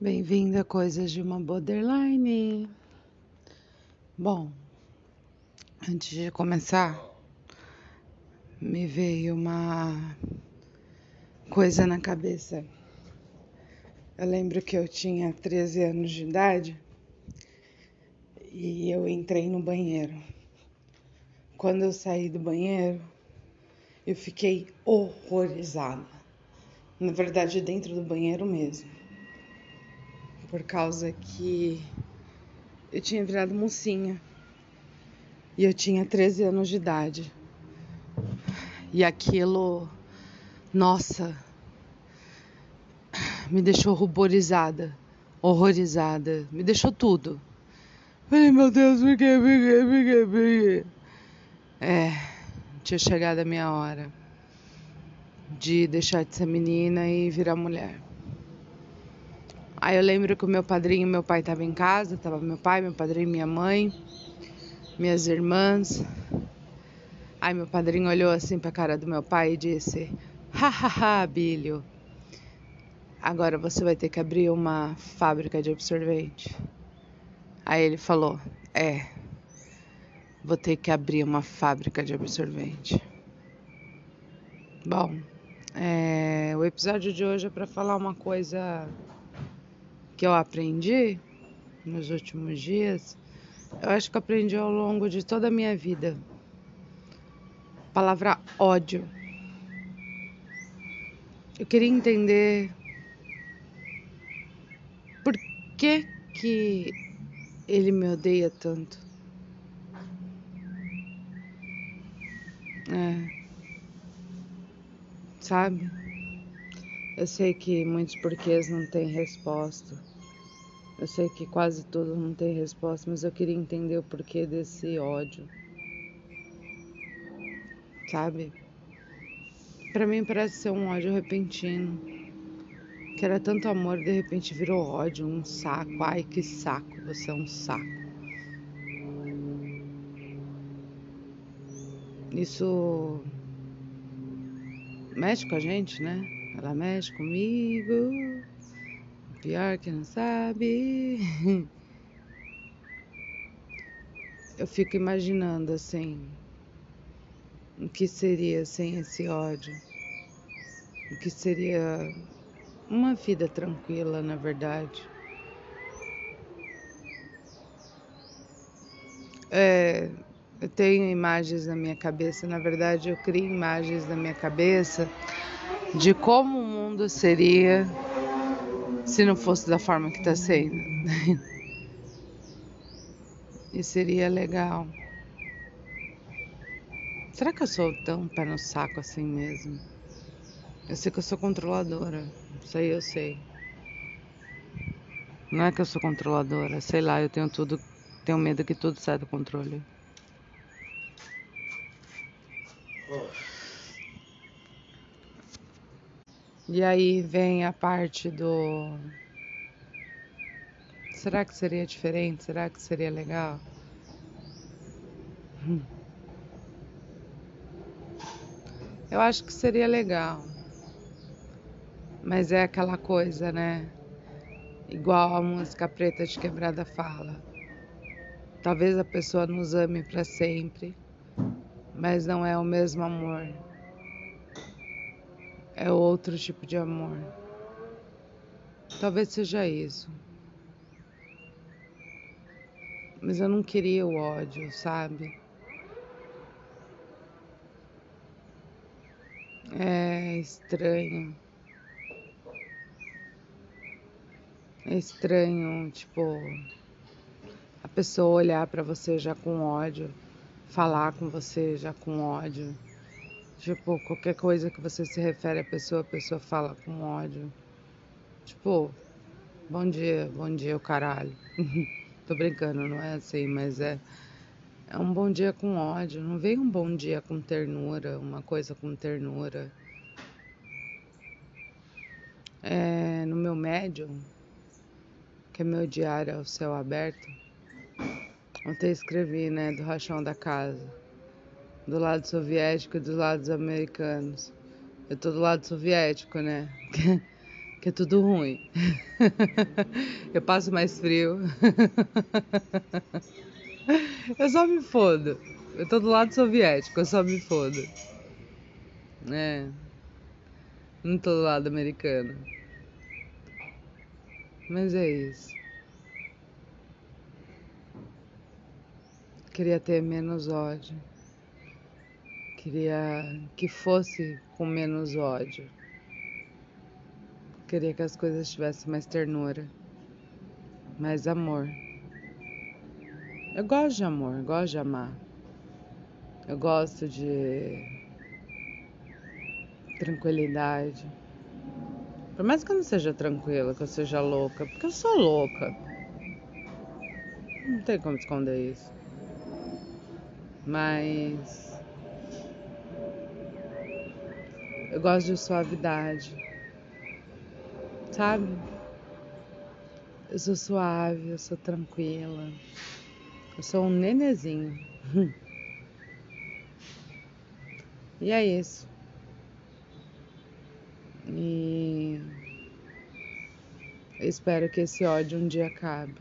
Bem-vindo a Coisas de uma Borderline. Bom, antes de começar, me veio uma coisa na cabeça. Eu lembro que eu tinha 13 anos de idade e eu entrei no banheiro. Quando eu saí do banheiro, eu fiquei horrorizada. Na verdade, dentro do banheiro mesmo por causa que eu tinha virado mocinha e eu tinha 13 anos de idade. E aquilo, nossa, me deixou ruborizada, horrorizada, me deixou tudo. Ai meu Deus, por que, por que, por que, por que? É, tinha chegado a minha hora de deixar de ser menina e virar mulher. Aí eu lembro que o meu padrinho e meu pai estavam em casa, tava meu pai, meu padrinho, minha mãe, minhas irmãs. Aí meu padrinho olhou assim para a cara do meu pai e disse: "Hahaha, Bilho. Agora você vai ter que abrir uma fábrica de absorvente." Aí ele falou: "É. Vou ter que abrir uma fábrica de absorvente." Bom, é, o episódio de hoje é para falar uma coisa que eu aprendi nos últimos dias, eu acho que aprendi ao longo de toda a minha vida. A palavra ódio. Eu queria entender por que que ele me odeia tanto. É. Sabe? Eu sei que muitos porquês não têm resposta. Eu sei que quase tudo não tem resposta, mas eu queria entender o porquê desse ódio. Sabe? Para mim parece ser um ódio repentino. Que era tanto amor de repente virou ódio, um saco. Ai, que saco, você é um saco. Isso mexe com a gente, né? Ela mexe comigo. Pior que não sabe. Eu fico imaginando assim. O que seria sem esse ódio? O que seria uma vida tranquila, na verdade? É, eu tenho imagens na minha cabeça, na verdade, eu crio imagens na minha cabeça de como o mundo seria se não fosse da forma que está sendo. e seria legal. Será que eu sou tão pé no saco assim mesmo? Eu sei que eu sou controladora. Isso aí eu sei. Não é que eu sou controladora, sei lá, eu tenho tudo, tenho medo que tudo saia do controle. Oh. E aí vem a parte do. Será que seria diferente? Será que seria legal? Eu acho que seria legal. Mas é aquela coisa, né? Igual a música preta de quebrada fala. Talvez a pessoa nos ame para sempre, mas não é o mesmo amor é outro tipo de amor. Talvez seja isso. Mas eu não queria o ódio, sabe? É estranho. É estranho, tipo, a pessoa olhar para você já com ódio, falar com você já com ódio. Tipo, qualquer coisa que você se refere à pessoa, a pessoa fala com ódio. Tipo, bom dia, bom dia, o caralho. Tô brincando, não é assim, mas é. É um bom dia com ódio. Não vem um bom dia com ternura, uma coisa com ternura. É, no meu médium, que é meu diário ao céu aberto, ontem escrevi, né, do rachão da casa do lado soviético e dos lados americanos. Eu tô do lado soviético, né? que é tudo ruim. eu passo mais frio. eu só me fodo. Eu tô do lado soviético, eu só me fodo. É. Não tô do lado americano. Mas é isso. Queria ter menos ódio. Queria que fosse com menos ódio. Queria que as coisas tivessem mais ternura, mais amor. Eu gosto de amor, eu gosto de amar. Eu gosto de tranquilidade. Por mais que eu não seja tranquila, que eu seja louca, porque eu sou louca. Não tem como esconder isso. Mas eu gosto de suavidade sabe? Eu sou suave, eu sou tranquila. Eu sou um nenezinho. e é isso. E eu espero que esse ódio um dia acabe.